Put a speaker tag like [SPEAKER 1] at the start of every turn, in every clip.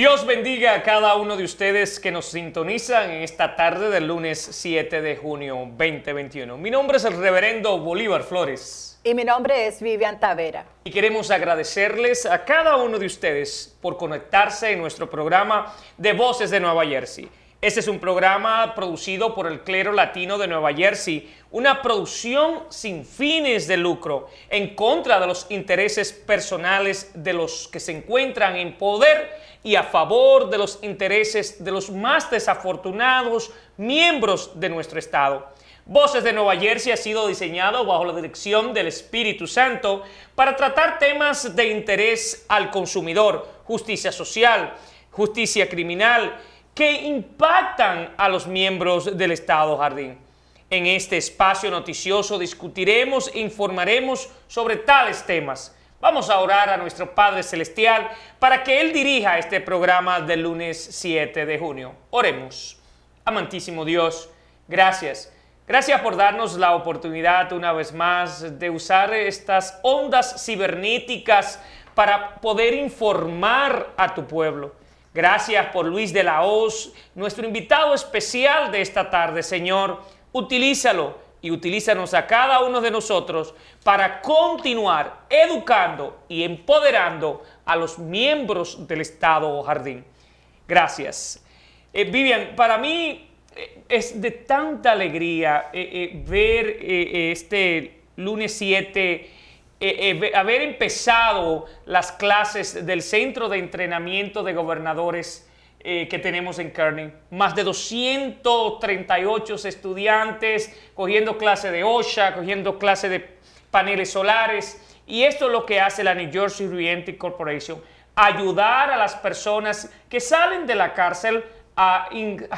[SPEAKER 1] Dios bendiga a cada uno de ustedes que nos sintonizan en esta tarde del lunes 7 de junio 2021. Mi nombre es el reverendo Bolívar Flores.
[SPEAKER 2] Y mi nombre es Vivian Tavera.
[SPEAKER 1] Y queremos agradecerles a cada uno de ustedes por conectarse en nuestro programa de Voces de Nueva Jersey. Este es un programa producido por el clero latino de Nueva Jersey, una producción sin fines de lucro, en contra de los intereses personales de los que se encuentran en poder y a favor de los intereses de los más desafortunados miembros de nuestro Estado. Voces de Nueva Jersey ha sido diseñado bajo la dirección del Espíritu Santo para tratar temas de interés al consumidor, justicia social, justicia criminal, que impactan a los miembros del Estado Jardín. En este espacio noticioso discutiremos e informaremos sobre tales temas Vamos a orar a nuestro Padre Celestial para que Él dirija este programa del lunes 7 de junio. Oremos. Amantísimo Dios, gracias. Gracias por darnos la oportunidad una vez más de usar estas ondas cibernéticas para poder informar a tu pueblo. Gracias por Luis de la Hoz, nuestro invitado especial de esta tarde, Señor. Utilízalo y utilízanos a cada uno de nosotros para continuar educando y empoderando a los miembros del Estado Jardín. Gracias. Eh, Vivian, para mí eh, es de tanta alegría eh, ver este lunes 7, haber empezado las clases del Centro de Entrenamiento de Gobernadores eh, que tenemos en Kearney. Más de 238 estudiantes cogiendo clase de OSHA, cogiendo clase de paneles solares. Y esto es lo que hace la New Jersey Reentry Corporation. Ayudar a las personas que salen de la cárcel a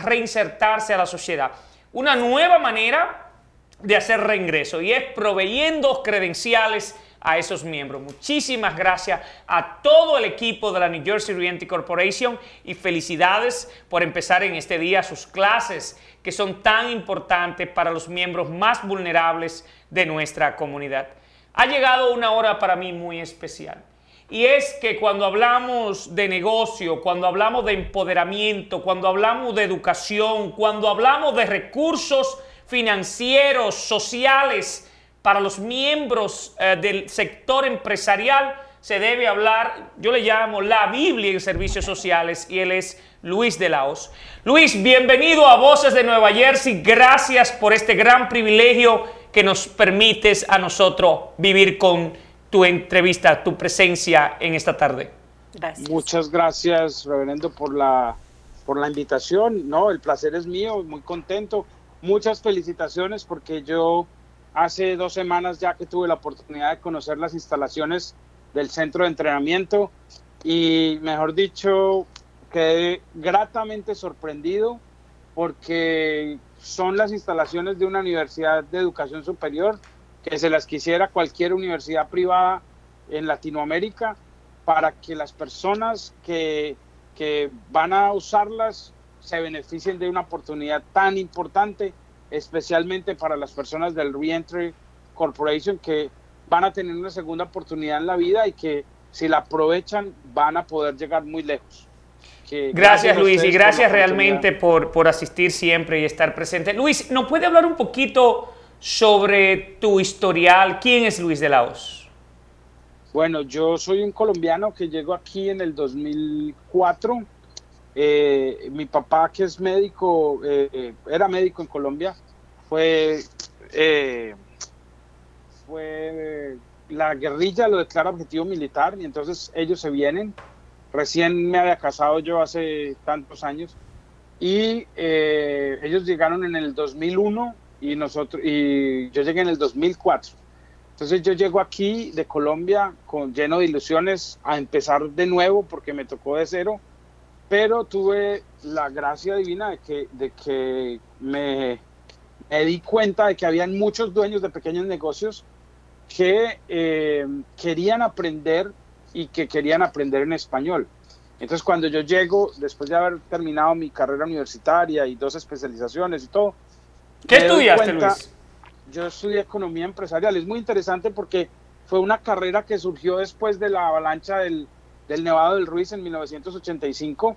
[SPEAKER 1] reinsertarse a la sociedad. Una nueva manera de hacer reingreso y es proveyendo credenciales a esos miembros. Muchísimas gracias a todo el equipo de la New Jersey Reentry Corporation y felicidades por empezar en este día sus clases que son tan importantes para los miembros más vulnerables de nuestra comunidad. Ha llegado una hora para mí muy especial. Y es que cuando hablamos de negocio, cuando hablamos de empoderamiento, cuando hablamos de educación, cuando hablamos de recursos financieros, sociales, para los miembros eh, del sector empresarial se debe hablar, yo le llamo la Biblia en servicios sociales y él es Luis de Laos. Luis, bienvenido a Voces de Nueva Jersey. Gracias por este gran privilegio que nos permites a nosotros vivir con tu entrevista, tu presencia en esta tarde.
[SPEAKER 3] Gracias. Muchas gracias, reverendo, por la, por la invitación. No, el placer es mío, muy contento. Muchas felicitaciones porque yo hace dos semanas ya que tuve la oportunidad de conocer las instalaciones del centro de entrenamiento y mejor dicho, quedé gratamente sorprendido porque son las instalaciones de una universidad de educación superior que se las quisiera cualquier universidad privada en Latinoamérica para que las personas que, que van a usarlas se beneficien de una oportunidad tan importante especialmente para las personas del Reentry Corporation que van a tener una segunda oportunidad en la vida y que si la aprovechan van a poder llegar muy lejos.
[SPEAKER 1] gracias, Luis y gracias realmente por, por asistir siempre y estar presente. Luis, ¿nos puede hablar un poquito sobre tu historial? ¿Quién es Luis de Laos?
[SPEAKER 3] Bueno, yo soy un colombiano que llegó aquí en el 2004 eh, mi papá, que es médico, eh, era médico en Colombia, fue, eh, fue la guerrilla lo declara objetivo militar y entonces ellos se vienen. Recién me había casado yo hace tantos años y ellos llegaron en el 2001 y nosotros y yo llegué en el 2004. Entonces yo llego aquí de Colombia con lleno de ilusiones a empezar de nuevo porque me tocó de cero pero tuve la gracia divina de que, de que me, di cuenta de que habían muchos dueños de pequeños negocios que eh, querían aprender y que querían aprender en español. Entonces cuando yo llego, después de haber terminado mi carrera universitaria y dos especializaciones y todo,
[SPEAKER 1] ¿qué estudiaste, Luis?
[SPEAKER 3] Yo estudié economía empresarial. Es muy interesante porque fue una carrera que surgió después de la avalancha del, del Nevado del Ruiz en 1985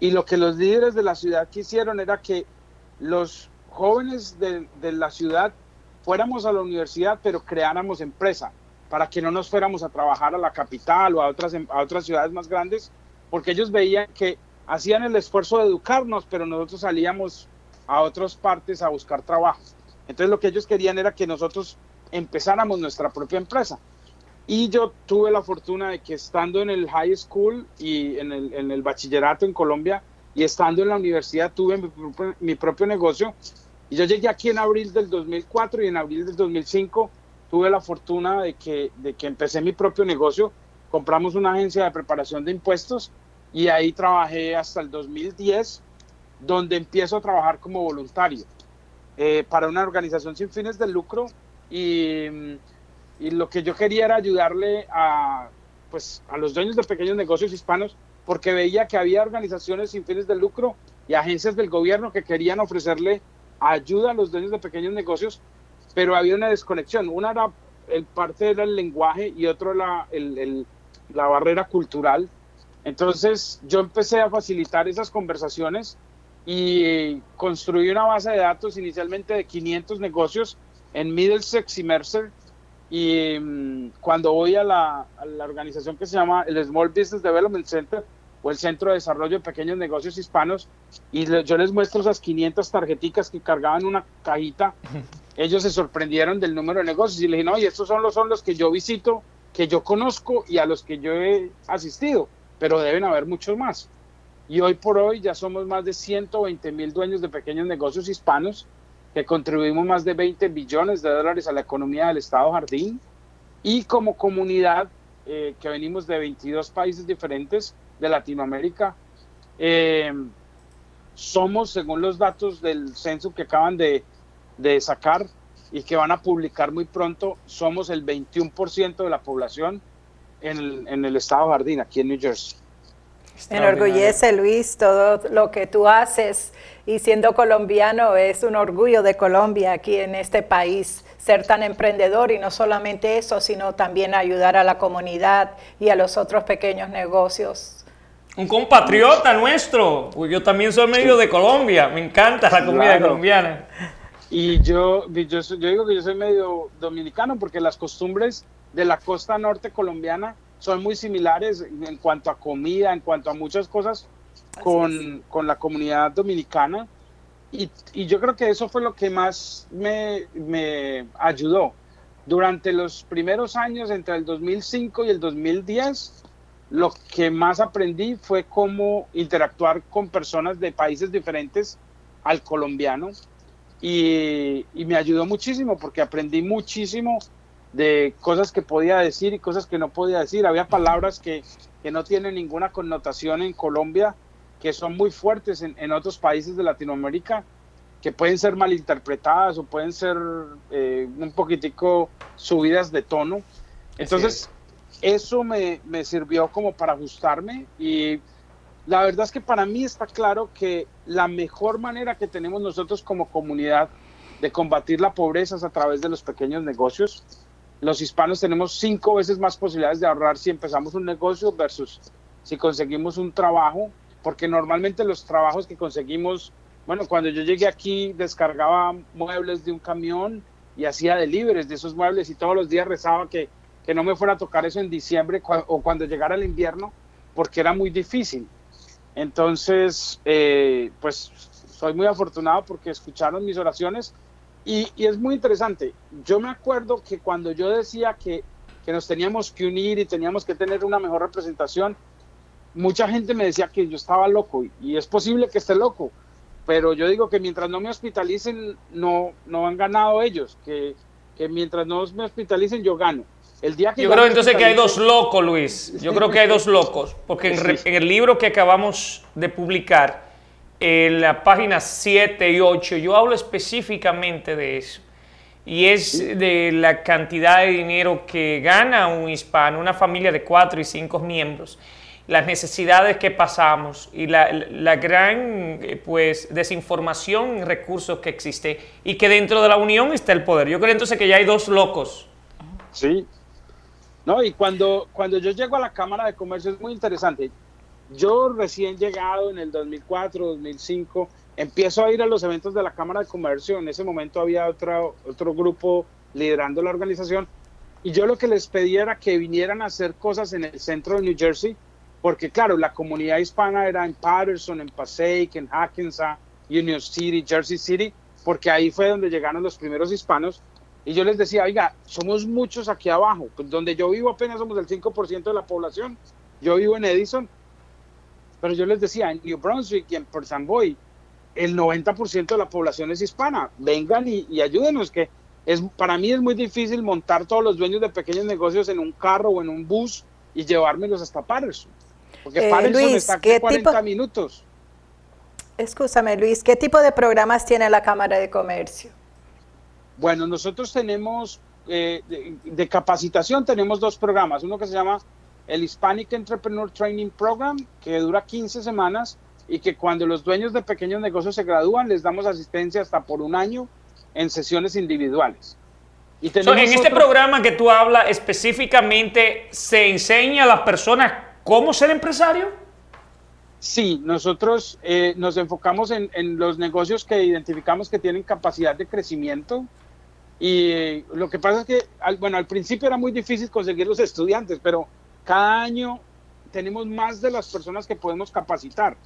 [SPEAKER 3] y lo que los líderes de la ciudad quisieron era que los jóvenes de, la ciudad fuéramos a la universidad pero creáramos empresa para que no nos fuéramos a trabajar a la capital o a otras, a otras ciudades más grandes, porque ellos veían que hacían el esfuerzo de educarnos, pero nosotros salíamos a otras partes a buscar trabajo. Entonces lo que ellos querían era que nosotros empezáramos nuestra propia empresa. Y yo tuve la fortuna de que estando en el high school y en el, en el bachillerato en Colombia y estando en la universidad tuve mi, mi, propio negocio. Y yo llegué aquí en abril del 2004 y en abril del 2005 tuve la fortuna de que, de que empecé mi propio negocio. Compramos una agencia de preparación de impuestos y ahí trabajé hasta el 2010, donde empiezo a trabajar como voluntario eh, para una organización sin fines de lucro y, y, lo que yo quería era ayudarle a, pues, a los dueños de pequeños negocios hispanos porque veía que había organizaciones sin fines de lucro y agencias del gobierno que querían ofrecerle ayuda a los dueños de pequeños negocios, pero había una desconexión. Una era el parte era el lenguaje y otro la, el, el, la barrera cultural. Entonces yo empecé a facilitar esas conversaciones y construí una base de datos inicialmente de 500 negocios en Middlesex y Mercer. Y um, cuando voy a la, a la, organización que se llama el Small Business Development Center o el Centro de Desarrollo de Pequeños Negocios Hispanos, y le, yo les muestro esas 500 tarjeticas que cargaban una cajita, ellos se sorprendieron del número de negocios y le dije, no, y estos son los, son los que yo visito, que yo conozco y a los que yo he asistido, pero deben haber muchos más. Y hoy por hoy ya somos más de 120 mil dueños de pequeños negocios hispanos que contribuimos más de 20 billones de dólares a la economía del Estado Jardín y como comunidad eh, que venimos de 22 países diferentes de Latinoamérica, eh, somos, según los datos del censo que acaban de, sacar y que van a publicar muy pronto, somos el 21% de la población en el Estado Jardín, aquí en New Jersey.
[SPEAKER 2] Me enorgullece, Luis, todo lo que tú haces y siendo colombiano es un orgullo de Colombia aquí en este país ser tan emprendedor y no solamente eso, sino también ayudar a la comunidad y a los otros pequeños negocios.
[SPEAKER 1] Un compatriota nuestro, yo también soy medio de Colombia, me encanta la comida claro. colombiana.
[SPEAKER 3] Y yo, yo, yo digo que yo soy medio dominicano porque las costumbres de la costa norte colombiana son muy similares en cuanto a comida, en cuanto a muchas cosas con, con la comunidad dominicana. Y, y, yo creo que eso fue lo que más me, me, ayudó. Durante los primeros años, entre el 2005 y el 2010, lo que más aprendí fue cómo interactuar con personas de países diferentes al colombiano. Y, y me ayudó muchísimo porque aprendí muchísimo de cosas que podía decir y cosas que no podía decir. Había palabras que, que no tienen ninguna connotación en Colombia, que son muy fuertes en, en, otros países de Latinoamérica, que pueden ser malinterpretadas o pueden ser eh, un poquitico subidas de tono. Entonces, eso me, me sirvió como para ajustarme y la verdad es que para mí está claro que la mejor manera que tenemos nosotros como comunidad de combatir la pobreza es a través de los pequeños negocios los hispanos tenemos cinco veces más posibilidades de ahorrar si empezamos un negocio versus si conseguimos un trabajo, porque normalmente los trabajos que conseguimos, bueno, cuando yo llegué aquí descargaba muebles de un camión y hacía deliveries de esos muebles y todos los días rezaba que, que no me fuera a tocar eso en diciembre o cuando llegara el invierno, porque era muy difícil. Entonces, eh, pues soy muy afortunado porque escucharon mis oraciones y, y, es muy interesante. Yo me acuerdo que cuando yo decía que, que, nos teníamos que unir y teníamos que tener una mejor representación, mucha gente me decía que yo estaba loco y es posible que esté loco, pero yo digo que mientras no me hospitalicen, no, no han ganado ellos, que, que mientras no me hospitalicen, yo gano. El día que
[SPEAKER 1] yo creo entonces que hay dos locos, Luis. Yo creo que hay dos locos, porque en, en el libro que acabamos de publicar, en la página 7 y 8 yo hablo específicamente de eso. Y es de la cantidad de dinero que gana un hispano, una familia de cuatro y cinco miembros, las necesidades que pasamos y la, la gran pues, desinformación en recursos que existe y que dentro de la unión está el poder. Yo creo entonces que ya hay dos locos.
[SPEAKER 3] Sí, ¿no? Y cuando, cuando yo llego a la Cámara de Comercio es muy interesante. Yo recién llegado en el 2004, 2005, empiezo a ir a los eventos de la Cámara de Comercio. En ese momento había otro, otro grupo liderando la organización. Y yo lo que les pedía era que vinieran a hacer cosas en el centro de New Jersey, porque claro, la comunidad hispana era en Patterson, en Passaic, en Hackensack, Union City, Jersey City, porque ahí fue donde llegaron los primeros hispanos. Y yo les decía, oiga, somos muchos aquí abajo, pues donde yo vivo apenas somos el 5% de la población. Yo vivo en Edison, pero yo les decía, en New Brunswick y en Port St. Boy, el 90% de la población es hispana. Vengan y, y, ayúdenos, que es, para mí es muy difícil montar todos los dueños de pequeños negocios en un carro o en un bus y llevármelos hasta Patterson. Porque
[SPEAKER 2] Eh,
[SPEAKER 3] Patterson
[SPEAKER 2] Luis,
[SPEAKER 3] está aquí
[SPEAKER 2] ¿qué
[SPEAKER 3] 40
[SPEAKER 2] tipo-
[SPEAKER 3] minutos.
[SPEAKER 2] Escúchame, Luis, ¿qué tipo de programas tiene la Cámara de Comercio?
[SPEAKER 3] Bueno, nosotros tenemos eh, de, de capacitación, tenemos dos programas. Uno que se llama el Hispanic Entrepreneur Training Program, que dura 15 semanas y que cuando los dueños de pequeños negocios se gradúan, les damos asistencia hasta por un año en sesiones individuales. Y
[SPEAKER 1] So, en este
[SPEAKER 3] otro-
[SPEAKER 1] programa que tú hablas específicamente, ¿se enseña a las personas cómo ser empresario?
[SPEAKER 3] Sí, nosotros eh, nos enfocamos en, en los negocios que identificamos que tienen capacidad de crecimiento. Y eh, lo que pasa es que, al, bueno, al principio era muy difícil conseguir los estudiantes, pero cada año tenemos más de las personas que podemos capacitar.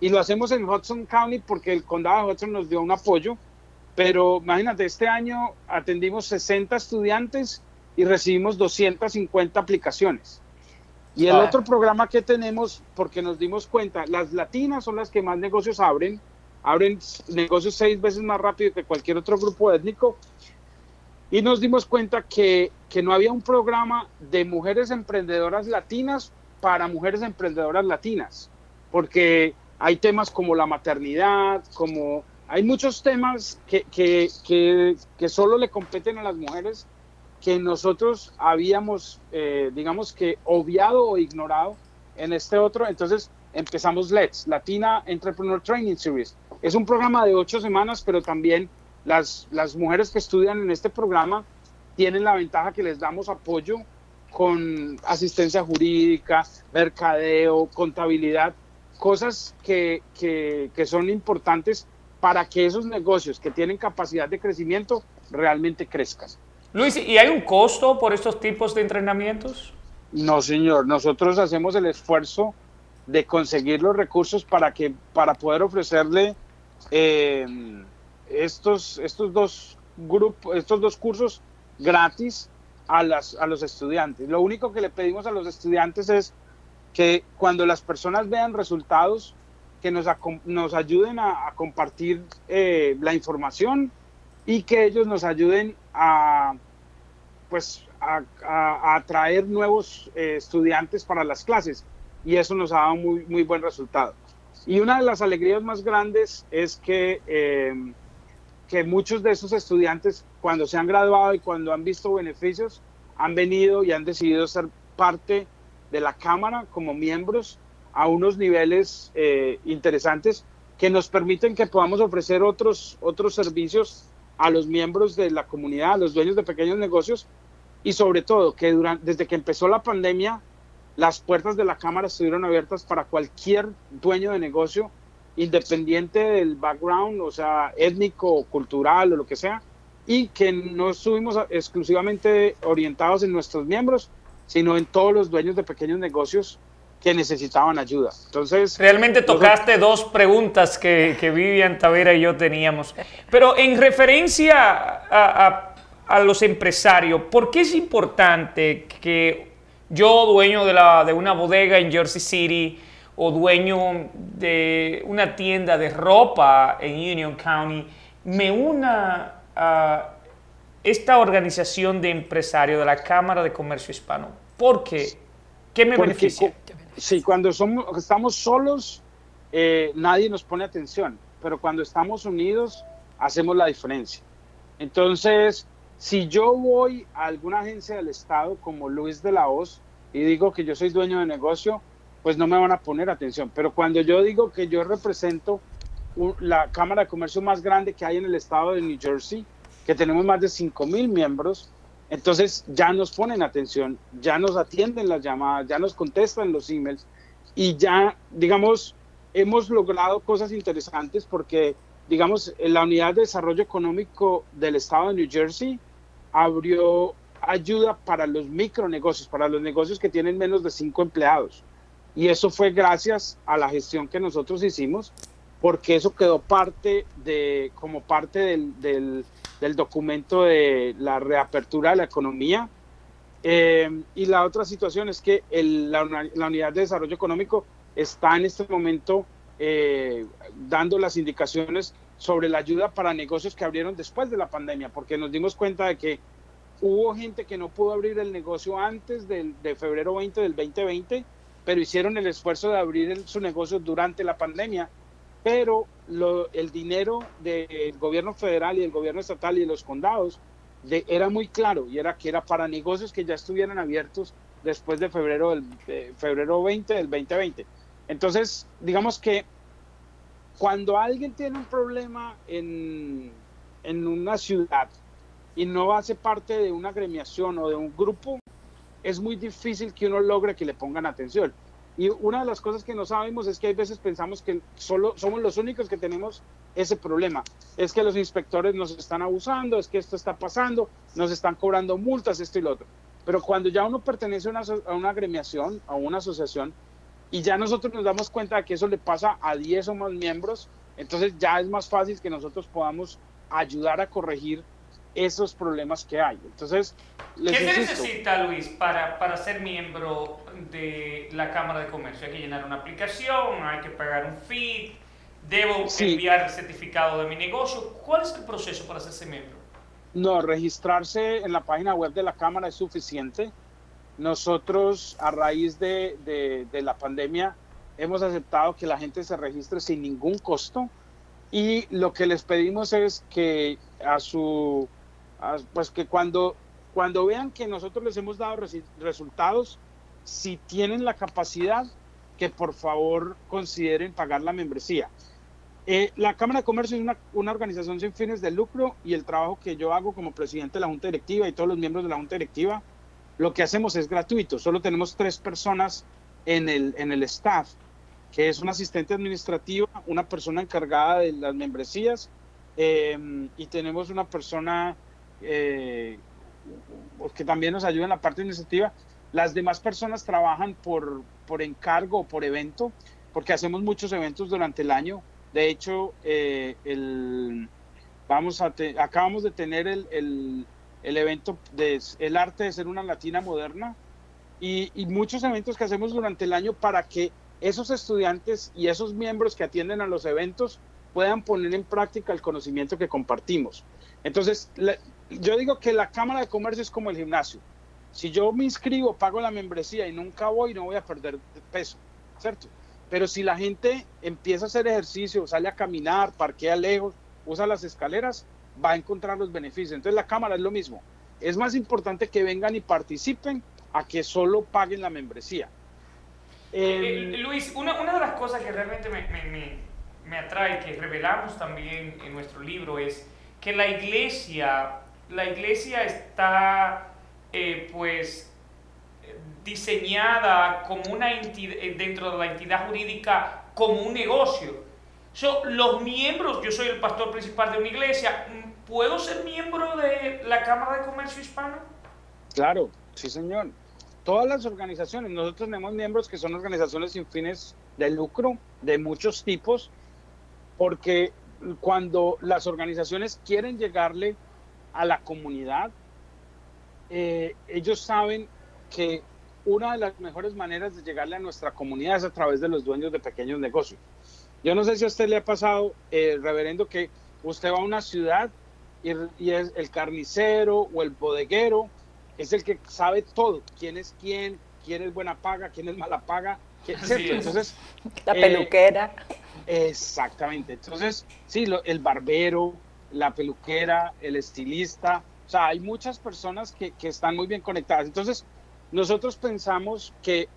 [SPEAKER 3] Y lo hacemos en Hudson County porque el condado de Hudson nos dio un apoyo. Pero imagínate, este año atendimos 60 estudiantes y recibimos 250 aplicaciones. Y el
[SPEAKER 1] Ah.
[SPEAKER 3] otro programa que tenemos, porque nos dimos cuenta, las latinas son las que más negocios abren, abren negocios seis veces más rápido que cualquier otro grupo étnico. Y nos dimos cuenta que, que no había un programa de mujeres emprendedoras latinas para mujeres emprendedoras latinas, porque hay temas como la maternidad, como hay muchos temas que, que, que, que solo le competen a las mujeres que nosotros habíamos, eh, digamos que, obviado o ignorado en este otro. Entonces empezamos LETS, Latina Entrepreneur Training Series. Es un programa de ocho semanas, pero también las, las mujeres que estudian en este programa tienen la ventaja que les damos apoyo con asistencia jurídica, mercadeo, contabilidad, cosas que, que, que son importantes para que esos negocios que tienen capacidad de crecimiento realmente crezcan.
[SPEAKER 1] Luis, ¿y hay un costo por estos tipos de entrenamientos?
[SPEAKER 3] No, señor. Nosotros hacemos el esfuerzo de conseguir los recursos para que para poder ofrecerle eh, estos estos dos grupos estos dos cursos gratis a las a los estudiantes. Lo único que le pedimos a los estudiantes es que cuando las personas vean resultados que nos, nos ayuden a, a compartir eh, la información y que ellos nos ayuden a pues a, a- a atraer nuevos eh, estudiantes para las clases y eso nos ha dado muy, muy buen resultado. Y una de las alegrías más grandes es que, eh, que muchos de esos estudiantes cuando se han graduado y cuando han visto beneficios han venido y han decidido ser parte de la Cámara como miembros a unos niveles eh, interesantes que nos permiten que podamos ofrecer otros, otros servicios a los miembros de la comunidad, a los dueños de pequeños negocios y sobre todo que durante, desde que empezó la pandemia las puertas de la Cámara estuvieron abiertas para cualquier dueño de negocio, independiente del background, o sea, étnico, cultural o lo que sea, y que no estuvimos exclusivamente orientados en nuestros miembros, sino en todos los dueños de pequeños negocios que necesitaban ayuda. Entonces,
[SPEAKER 1] Realmente tocaste dos preguntas que, que Vivian Tavera y yo teníamos. Pero en referencia a, a- a los empresarios, ¿por qué es importante que yo, dueño de, la, de una bodega en Jersey City o dueño de una tienda de ropa en Union County, me una a esta organización de empresarios de la Cámara de Comercio Hispano? ¿Por qué? ¿Qué me
[SPEAKER 3] Porque
[SPEAKER 1] beneficia?
[SPEAKER 3] Sí, cuando somos, estamos solos, eh, nadie nos pone atención, pero cuando estamos unidos, hacemos la diferencia. Entonces, si yo voy a alguna agencia del Estado como Luis de la Hoz y digo que yo soy dueño de negocio, pues no me van a poner atención. Pero cuando yo digo que yo represento la Cámara de Comercio más grande que hay en el estado de New Jersey, que tenemos más de 5 mil miembros, Entonces ya nos ponen atención, ya nos atienden las llamadas, ya nos contestan los emails y ya, digamos, hemos logrado cosas interesantes porque, digamos, la Unidad de Desarrollo Económico del Estado de New Jersey abrió ayuda para los micronegocios, para los negocios que tienen menos de cinco empleados. Y eso fue gracias a la gestión que nosotros hicimos, porque eso quedó parte de, como parte del, del, documento de la reapertura de la economía. Eh, y la otra situación es que la, la, Unidad de Desarrollo Económico está en este momento eh, dando las indicaciones sobre la ayuda para negocios que abrieron después de la pandemia, porque nos dimos cuenta de que hubo gente que no pudo abrir el negocio antes del, de febrero 20 del 2020, pero hicieron el esfuerzo de abrir el, su negocio durante la pandemia, pero lo, el dinero del gobierno federal y del gobierno estatal y los condados era muy claro y era que era para negocios que ya estuvieran abiertos después de febrero, del, de febrero 20 del 2020. Entonces, digamos que cuando alguien tiene un problema en, en una ciudad y no hace parte de una gremiación o de un grupo, es muy difícil que uno logre que le pongan atención. Y una de las cosas que no sabemos es que hay veces pensamos que solo somos los únicos que tenemos ese problema. Es que los inspectores nos están abusando, es que esto está pasando, nos están cobrando multas, esto y lo otro. Pero cuando ya uno pertenece a una, a una gremiación, a una asociación, y ya nosotros nos damos cuenta de que eso le pasa a 10 o más miembros, entonces ya es más fácil que nosotros podamos ayudar a corregir esos problemas que hay. Entonces,
[SPEAKER 1] les ¿qué se necesita, Luis, para, para ser miembro de la Cámara de Comercio? Hay que llenar una aplicación, hay que pagar un fee, debo sí. enviar el certificado de mi negocio. ¿Cuál es el proceso para hacerse miembro?
[SPEAKER 3] No, registrarse en la página web de la Cámara es suficiente. Nosotros, a raíz de, de, de la pandemia, hemos aceptado que la gente se registre sin ningún costo y lo que les pedimos es que a su pues que cuando, cuando vean que nosotros les hemos dado resultados, si tienen la capacidad, que por favor consideren pagar la membresía. Eh, la Cámara de Comercio es una, una, organización sin fines de lucro y el trabajo que yo hago como presidente de la Junta Directiva y todos los miembros de la Junta Directiva, lo que hacemos es gratuito. Solo tenemos tres personas en el, en el staff, que es un asistente administrativa, una persona encargada de las membresías eh, y tenemos una persona eh, que también nos ayuda en la parte administrativa. Las demás personas trabajan por, por encargo o por evento, porque hacemos muchos eventos durante el año. De hecho, eh, el, vamos a te, acabamos de tener el, el, el, evento de el arte de ser una latina moderna y, y muchos eventos que hacemos durante el año para que esos estudiantes y esos miembros que atienden a los eventos puedan poner en práctica el conocimiento que compartimos. Entonces, yo digo que la Cámara de Comercio es como el gimnasio. Si yo me inscribo, pago la membresía y nunca voy, no voy a perder peso, ¿cierto? Pero si la gente empieza a hacer ejercicio, sale a caminar, parquea lejos, usa las escaleras, va a encontrar los beneficios. Entonces la Cámara es lo mismo. Es más importante que vengan y participen a que solo paguen la membresía.
[SPEAKER 1] Eh, eh, Luis, una, una, de las cosas que realmente me, me, me atrae, que revelamos también en nuestro libro, es que la iglesia la iglesia está eh, pues diseñada como una entidad, eh, dentro de la entidad jurídica como un negocio. So, los miembros, yo soy el pastor principal de una iglesia, ¿puedo ser miembro de la Cámara de Comercio Hispano?
[SPEAKER 3] Claro, sí señor. Todas las organizaciones, nosotros tenemos miembros que son organizaciones sin fines de lucro de muchos tipos, porque cuando las organizaciones quieren llegarle a la comunidad, eh, ellos saben que una de las mejores maneras de llegarle a nuestra comunidad es a través de los dueños de pequeños negocios. Yo no sé si a usted le ha pasado, eh, reverendo, que usted va a una ciudad y, y, es el carnicero o el bodeguero, es el que sabe todo, quién es quién, quién es buena paga, quién es mala paga. Entonces,
[SPEAKER 2] la peluquera.
[SPEAKER 3] Eh, exactamente. Entonces, sí, lo, el barbero, la peluquera, el estilista, o sea, hay muchas personas que, que están muy bien conectadas. Entonces, nosotros pensamos que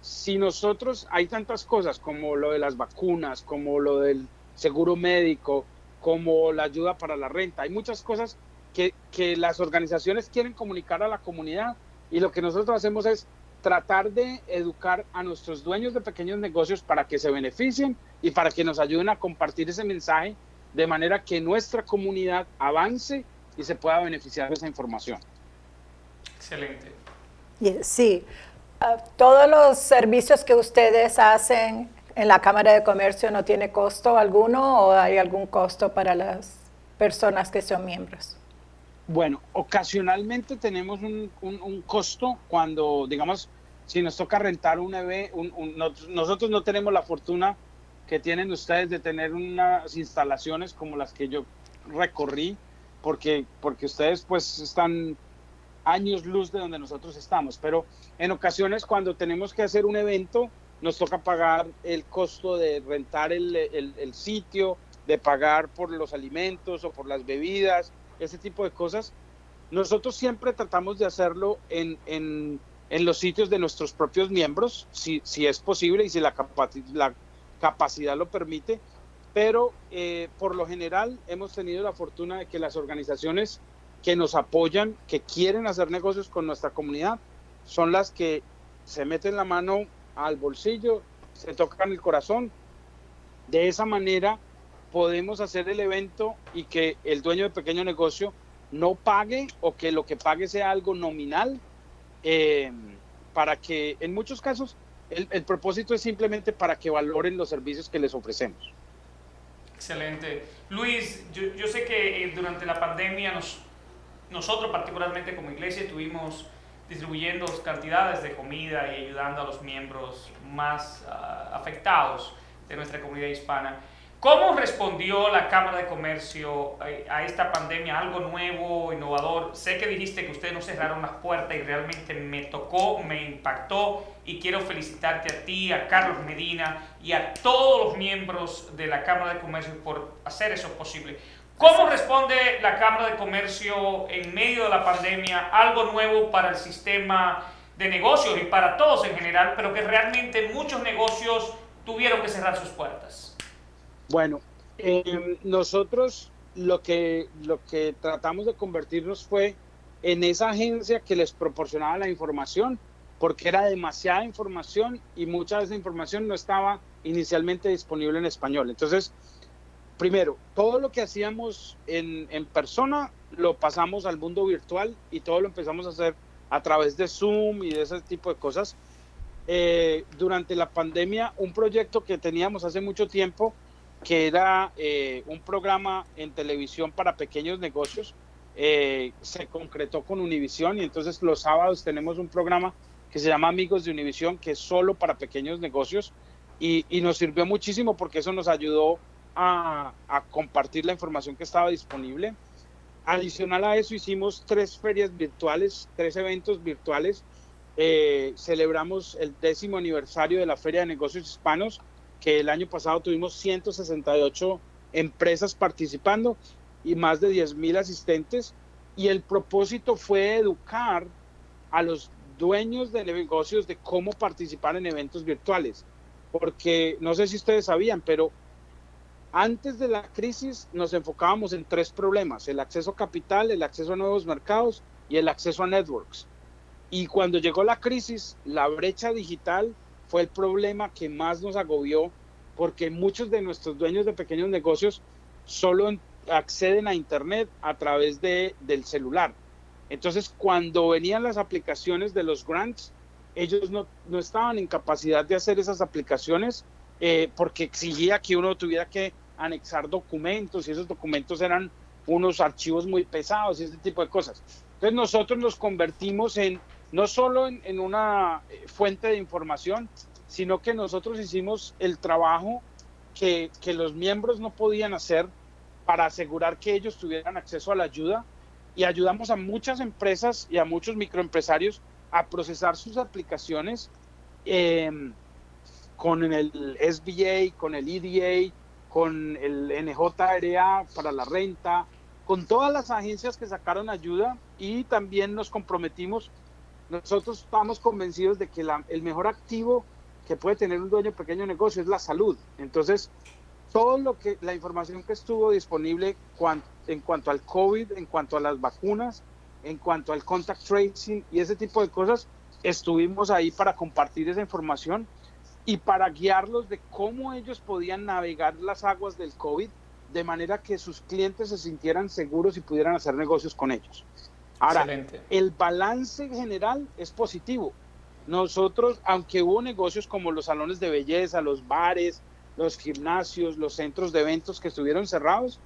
[SPEAKER 3] si nosotros hay tantas cosas como lo de las vacunas, como lo del seguro médico, como la ayuda para la renta, hay muchas cosas que, que las organizaciones quieren comunicar a la comunidad y lo que nosotros hacemos es tratar de educar a nuestros dueños de pequeños negocios para que se beneficien y para que nos ayuden a compartir ese mensaje de manera que nuestra comunidad avance y se pueda beneficiar de esa información.
[SPEAKER 1] Excelente.
[SPEAKER 2] Sí, ah, todos los servicios que ustedes hacen en la Cámara de Comercio no tiene costo alguno o hay algún costo para las personas que son miembros.
[SPEAKER 3] Bueno, ocasionalmente tenemos un, costo cuando, digamos, si nos toca rentar un EV, nosotros no tenemos la fortuna que tienen ustedes de tener unas instalaciones como las que yo recorrí, porque, porque ustedes pues están años luz de donde nosotros estamos, pero en ocasiones cuando tenemos que hacer un evento, nos toca pagar el costo de rentar el, el sitio, de pagar por los alimentos o por las bebidas, ese tipo de cosas. Nosotros siempre tratamos de hacerlo en, en, en los sitios de nuestros propios miembros, si, si es posible y si la, la capacidad lo permite, pero eh, por lo general hemos tenido la fortuna de que las organizaciones que nos apoyan, que quieren hacer negocios con nuestra comunidad, son las que se meten la mano al bolsillo, se tocan el corazón. De esa manera podemos hacer el evento y que el dueño de pequeño negocio no pague o que lo que pague sea algo nominal, eh, para que en muchos casos el, propósito es simplemente para que valoren los servicios que les ofrecemos.
[SPEAKER 1] Excelente. Luis, yo, sé que eh, durante la pandemia nos, nosotros particularmente como iglesia estuvimos distribuyendo cantidades de comida y ayudando a los miembros más ah, afectados de nuestra comunidad hispana. ¿Cómo respondió la Cámara de Comercio eh, a esta pandemia? Algo nuevo, innovador. Sé que dijiste que ustedes no cerraron las puertas y realmente me tocó, me impactó y quiero felicitarte a ti, a Carlos Medina y a todos los miembros de la Cámara de Comercio por hacer eso posible. ¿Cómo responde la Cámara de Comercio en medio de la pandemia? Algo nuevo para el sistema de negocios y para todos en general, pero que realmente muchos negocios tuvieron que cerrar sus puertas.
[SPEAKER 3] Bueno, em, nosotros lo que, lo que tratamos de convertirnos fue en esa agencia que les proporcionaba la información, porque era demasiada información y mucha de esa información no estaba inicialmente disponible en español. Entonces, primero, todo lo que hacíamos en, en persona lo pasamos al mundo virtual y todo lo empezamos a hacer a través de Zoom y de ese tipo de cosas. Eh, durante la pandemia, un proyecto que teníamos hace mucho tiempo que era eh, un programa en televisión para pequeños negocios. Eh, se concretó con Univisión y entonces los sábados tenemos un programa que se llama Amigos de Univisión, que es solo para pequeños negocios y, nos sirvió muchísimo porque eso nos ayudó a, compartir la información que estaba disponible. Adicional a eso hicimos tres ferias virtuales, tres eventos virtuales. Eh, celebramos el décimo aniversario de la Feria de Negocios Hispanos que el año pasado tuvimos 168 empresas participando y más de 10 mil asistentes y el propósito fue educar a los dueños de negocios de cómo participar en eventos virtuales. Porque no sé si ustedes sabían, pero antes de la crisis nos enfocábamos en tres problemas, el acceso a capital, el acceso a nuevos mercados y el acceso a networks. Y cuando llegó la crisis, la brecha digital fue el problema que más nos agobió porque muchos de nuestros dueños de pequeños negocios solo acceden a Internet a través de, del celular. Entonces, cuando venían las aplicaciones de los grants, ellos no, no estaban en capacidad de hacer esas aplicaciones eh, porque exigía que uno tuviera que anexar documentos y esos documentos eran unos archivos muy pesados y ese tipo de cosas. Entonces nosotros nos convertimos en no solo en, una eh, fuente de información, sino que nosotros hicimos el trabajo que, que, los miembros no podían hacer para asegurar que ellos tuvieran acceso a la ayuda. Y ayudamos a muchas empresas y a muchos microempresarios a procesar sus aplicaciones em, con el SBA, con el EDA, con el NJRA para la renta, con todas las agencias que sacaron ayuda. Y también nos comprometimos nosotros estamos convencidos de que el mejor activo que puede tener un dueño de pequeño negocio es la salud. Entonces, todo lo que la información que estuvo disponible en cuanto al COVID, en cuanto a las vacunas, en cuanto al contact tracing y ese tipo de cosas, estuvimos ahí para compartir esa información y para guiarlos de cómo ellos podían navegar las aguas del COVID de manera que sus clientes se sintieran seguros y pudieran hacer negocios con ellos. Ahora, el balance general es positivo. Nosotros, aunque hubo negocios como los salones de belleza, los bares, los gimnasios, los centros de eventos que estuvieron cerrados,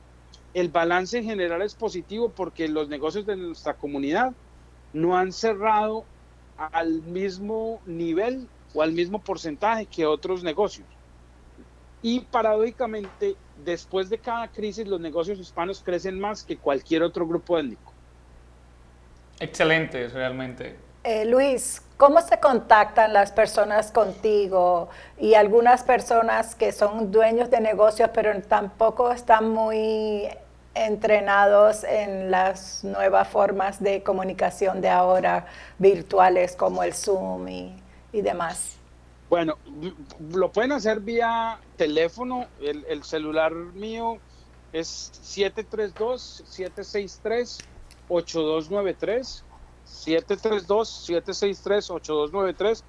[SPEAKER 3] el balance en general es positivo porque los negocios de nuestra comunidad no han cerrado al mismo nivel o al mismo porcentaje que otros negocios. Y paradójicamente, después de cada crisis, los negocios hispanos crecen más que cualquier otro grupo étnico.
[SPEAKER 1] Excelente, realmente.
[SPEAKER 2] Eh, Luis, ¿cómo se contactan las personas contigo y algunas personas que son dueños de negocios pero tampoco están muy entrenados en las nuevas formas de comunicación de ahora, virtuales como el Zoom y, y demás?
[SPEAKER 3] Bueno, lo pueden hacer vía teléfono. El, celular mío es 732-763-8293. 732-763-8293.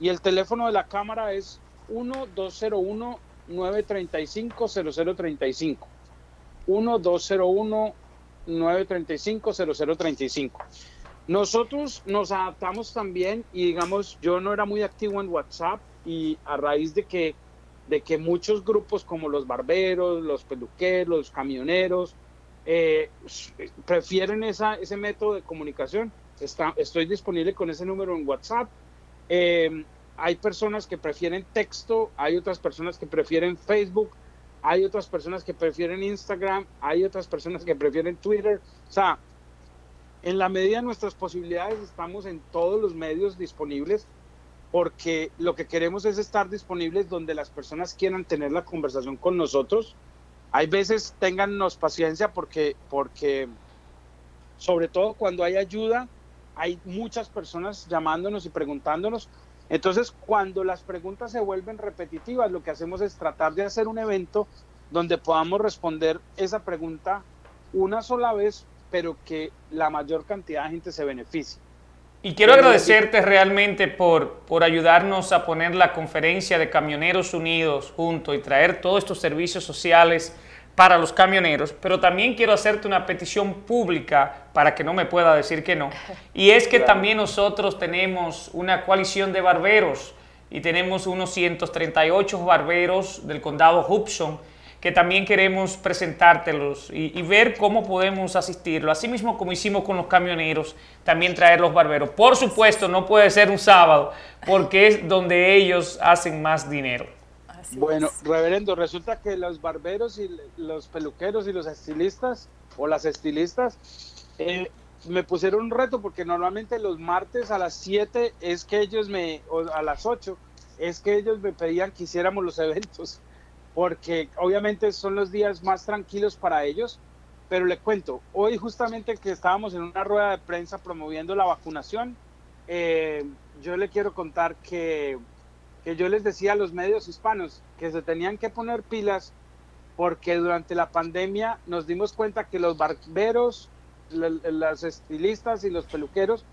[SPEAKER 3] Y el teléfono de la cámara es 1201-935-0035. 1201-935-0035. Nosotros nos adaptamos también y digamos, yo no era muy activo en WhatsApp y a raíz de que, de que muchos grupos como los barberos, los peluqueros, los camioneros, eh, prefieren ese método de comunicación, estoy disponible con ese número en WhatsApp. Eh, hay personas que prefieren texto, hay otras personas que prefieren Facebook, hay otras personas que prefieren Instagram, hay otras personas que prefieren Twitter. O sea, en la medida de nuestras posibilidades estamos en todos los medios disponibles porque lo que queremos es estar disponibles donde las personas quieran tener la conversación con nosotros. Hay veces téngannos paciencia porque, porque sobre todo cuando hay ayuda, hay muchas personas llamándonos y preguntándonos. Entonces, cuando las preguntas se vuelven repetitivas, lo que hacemos es tratar de hacer un evento donde podamos responder esa pregunta una sola vez pero que la mayor cantidad de gente se beneficie.
[SPEAKER 1] Y quiero agradecerte realmente por, por ayudarnos a poner la conferencia de Camioneros Unidos junto y traer todos estos servicios sociales para los camioneros, pero también quiero hacerte una petición pública para que no me pueda decir que no. Y es que también nosotros tenemos una coalición de barberos y tenemos unos 138 barberos del condado Hudson que también queremos presentártelos y, ver cómo podemos asistirlo. Así mismo como hicimos con los camioneros, también traer los barberos. Por supuesto, no puede ser un sábado, porque es donde ellos hacen más dinero.
[SPEAKER 3] bueno, reverendo, resulta que los barberos y los peluqueros y los estilistas o las estilistas eh, me pusieron un reto porque normalmente los martes a las 7 es que ellos me, o a las 8, es que ellos me pedían que hiciéramos los eventos porque obviamente son los días más tranquilos para ellos. Pero le cuento, hoy justamente que estábamos en una rueda de prensa promoviendo la vacunación, eh, yo le quiero contar que, que yo les decía a los medios hispanos que se tenían que poner pilas porque durante la pandemia nos dimos cuenta que los barberos, las estilistas y los peluqueros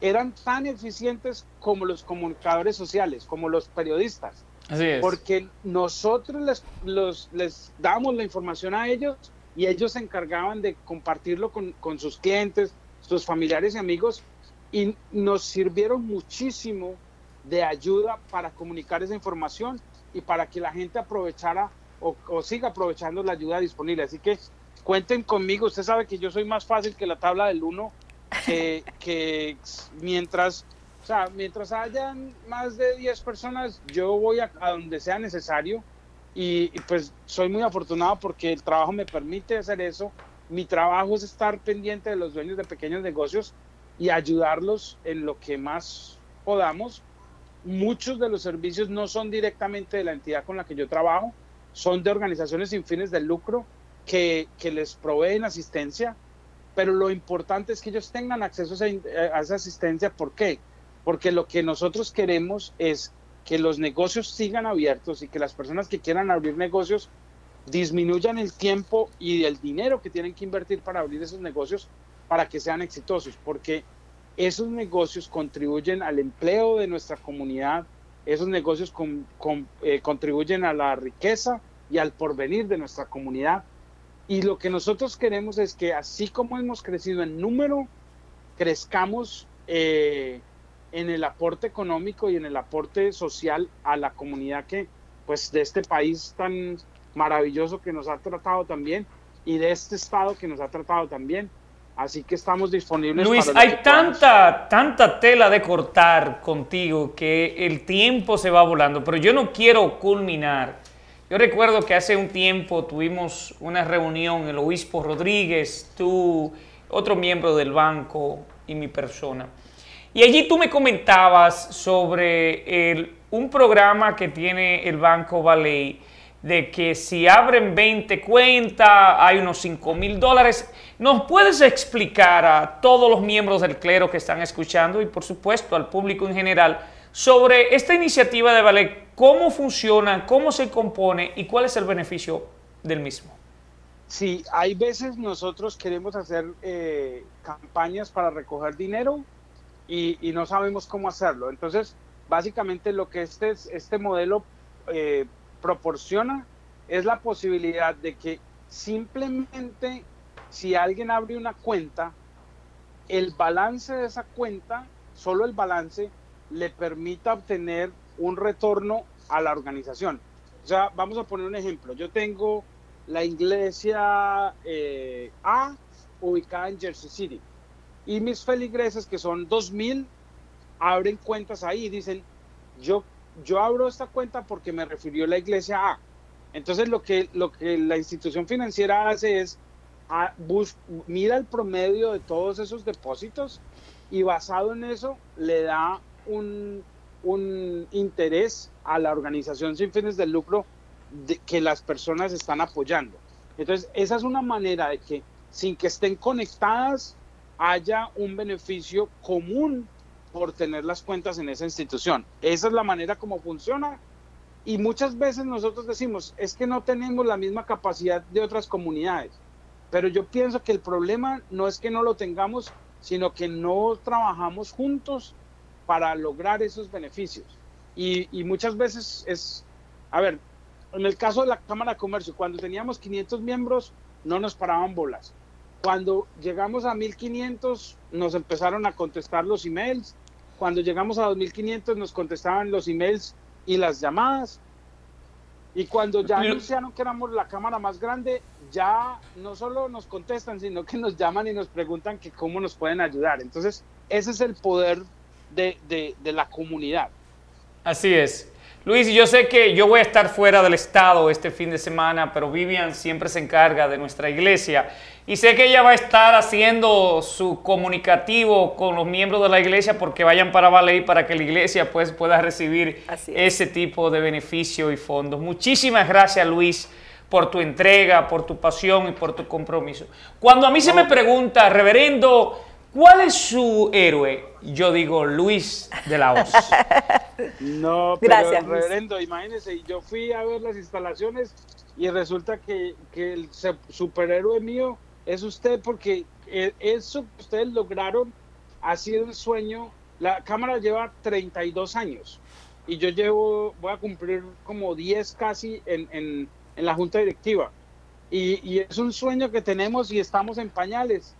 [SPEAKER 3] eran tan eficientes como los comunicadores sociales, como los periodistas. Porque nosotros les, los, les damos la información a ellos y ellos se encargaban de compartirlo con, con sus clientes, sus familiares y amigos y nos sirvieron muchísimo de ayuda para comunicar esa información y para que la gente aprovechara o, o, siga aprovechando la ayuda disponible. Así que cuenten conmigo, usted sabe que yo soy más fácil que la tabla del 1, que, que mientras o sea, mientras hayan más de 10 personas, yo voy a, donde sea necesario y, pues soy muy afortunado porque el trabajo me permite hacer eso. Mi trabajo es estar pendiente de los dueños de pequeños negocios y ayudarlos en lo que más podamos. Muchos de los servicios no son directamente de la entidad con la que yo trabajo, son de organizaciones sin fines de lucro que, que les proveen asistencia, pero lo importante es que ellos tengan acceso a esa, a esa asistencia. ¿Por qué? Porque lo que nosotros queremos es que los negocios sigan abiertos y que las personas que quieran abrir negocios disminuyan el tiempo y el dinero que tienen que invertir para abrir esos negocios para que sean exitosos, porque esos negocios contribuyen al empleo de nuestra comunidad, esos negocios eh, contribuyen a la riqueza y al porvenir de nuestra comunidad. Y lo que nosotros queremos es que así como hemos crecido en número, crezcamos eh, en el aporte económico y en el aporte social a la comunidad que, pues, de este país tan maravilloso que nos ha tratado también y de este estado que nos ha tratado también. Así que estamos disponibles.
[SPEAKER 1] Luis, hay tanta, tanta tela de cortar contigo que el tiempo se va volando, pero yo no quiero culminar. Yo recuerdo que hace un tiempo tuvimos una reunión, el obispo Rodríguez, tú, otro miembro del banco y mi persona. Y allí tú me comentabas sobre un programa que tiene el Banco Valley de que si abren 20 cuentas hay unos 5 mil dólares. ¿Nos puedes explicar a todos los miembros del clero que están escuchando y por supuesto al público en general sobre esta iniciativa de Valle, cómo funciona, cómo se compone y cuál es el beneficio del mismo?
[SPEAKER 3] Sí, hay veces nosotros queremos hacer eh, campañas para recoger dinero y, no sabemos cómo hacerlo. Entonces, básicamente lo que este, este modelo eh, proporciona es la posibilidad de que simplemente si alguien abre una cuenta, el balance de esa cuenta, solo el balance, le permita obtener un retorno a la organización. O sea, vamos a poner un ejemplo. Yo tengo la iglesia eh, A ubicada en Jersey City y mis feligreses, que son 2.000, abren cuentas ahí y dicen, yo yo abro esta cuenta porque me refirió la iglesia A. Entonces lo que, lo que la institución financiera hace es a, mira el promedio de todos esos depósitos y basado en eso le da un, un interés a la organización sin fines de lucro de, que las personas están apoyando. Entonces esa es una manera de que sin que estén conectadas haya un beneficio común por tener las cuentas en esa institución. Esa es la manera como funciona. Y muchas veces nosotros decimos, es que no tenemos la misma capacidad de otras comunidades. Pero yo pienso que el problema no es que no lo tengamos, sino que no trabajamos juntos para lograr esos beneficios. Y, muchas veces es, a ver, en el caso de la Cámara de Comercio, cuando teníamos 500 miembros, no nos paraban bolas. Cuando llegamos a 1500, nos empezaron a contestar los emails cuando llegamos a 2500 nos contestaban los emails y las llamadas. Y cuando ya anunciaron que éramos la cámara más grande, ya no solo nos contestan, sino que nos llaman y nos preguntan que cómo nos pueden ayudar. Entonces, ese es el poder de, de, de la comunidad.
[SPEAKER 1] Así es. Luis, yo sé que yo voy a estar fuera del estado este fin de semana, pero Vivian siempre se encarga de nuestra iglesia y sé que ella va a estar haciendo su comunicativo con los miembros de la iglesia porque vayan para Valey para que la iglesia pues, pueda recibir ese tipo de beneficio y fondos. Muchísimas gracias, Luis por tu entrega, por tu pasión y por tu compromiso. Cuando a mí se me pregunta, reverendo, ¿Cuál es su héroe? Yo digo Luis de la Hoz.
[SPEAKER 3] No, pero Gracias, reverendo, imagínese, yo fui a ver las instalaciones y resulta que, el superhéroe mío es usted porque e, eso que ustedes lograron ha sido un sueño. La cámara lleva 32 años y yo llevo, voy a cumplir como 10 casi en, la junta directiva. y es un sueño que tenemos y estamos en pañales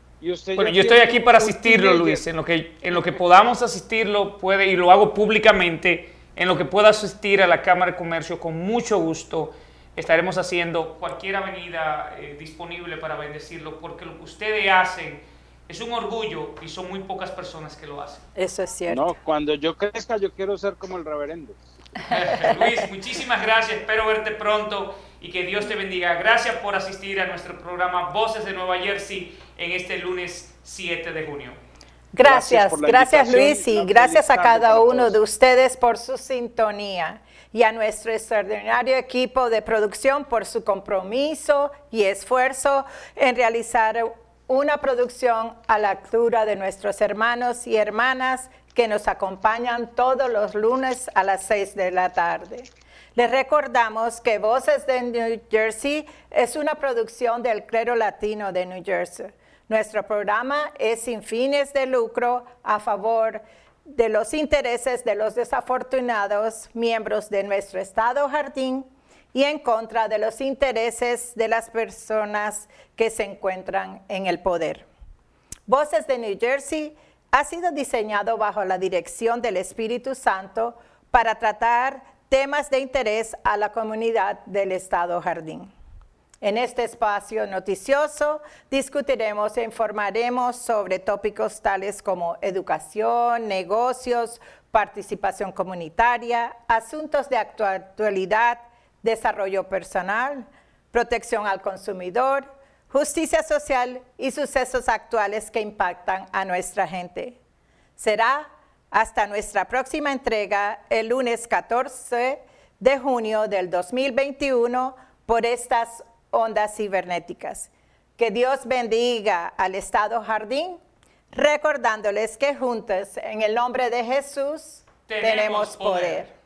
[SPEAKER 1] bueno, yo estoy aquí para asistirlo, Luis. En lo, que, en lo que podamos asistirlo, puede, y lo hago públicamente, en lo que pueda asistir a la Cámara de Comercio, con mucho gusto estaremos haciendo cualquier avenida eh, disponible para bendecirlo, porque lo que ustedes hacen es un orgullo y son muy pocas personas que lo hacen.
[SPEAKER 2] Eso es cierto.
[SPEAKER 3] No, cuando yo crezca, yo quiero ser como el reverendo.
[SPEAKER 1] Luis, muchísimas gracias. Espero verte pronto y que Dios te bendiga. Gracias por asistir a nuestro programa Voces de Nueva Jersey en este lunes 7 de junio.
[SPEAKER 2] Gracias, gracias, Luis y gracias a cada uno de ustedes por su sintonía y a nuestro extraordinario equipo de producción por su compromiso y esfuerzo en realizar una producción a la altura de nuestros hermanos y hermanas que nos acompañan todos los lunes a las 6 de la tarde. Les recordamos que Voces de New Jersey es una producción del Clero Latino de New Jersey. Nuestro programa es sin fines de lucro a favor de los intereses de los desafortunados miembros de nuestro Estado Jardín y en contra de los intereses de las personas que se encuentran en el poder. Voces de New Jersey ha sido diseñado bajo la dirección del Espíritu Santo para tratar temas de interés a la comunidad del Estado Jardín. En este espacio noticioso discutiremos e informaremos sobre tópicos tales como educación, negocios, participación comunitaria, asuntos de actualidad, desarrollo personal, protección al consumidor, justicia social y sucesos actuales que impactan a nuestra gente. Será hasta nuestra próxima entrega el lunes 14 de junio del 2021 por estas ondas cibernéticas. Que Dios bendiga al Estado Jardín, recordándoles que juntos, en el nombre de Jesús, tenemos, poder.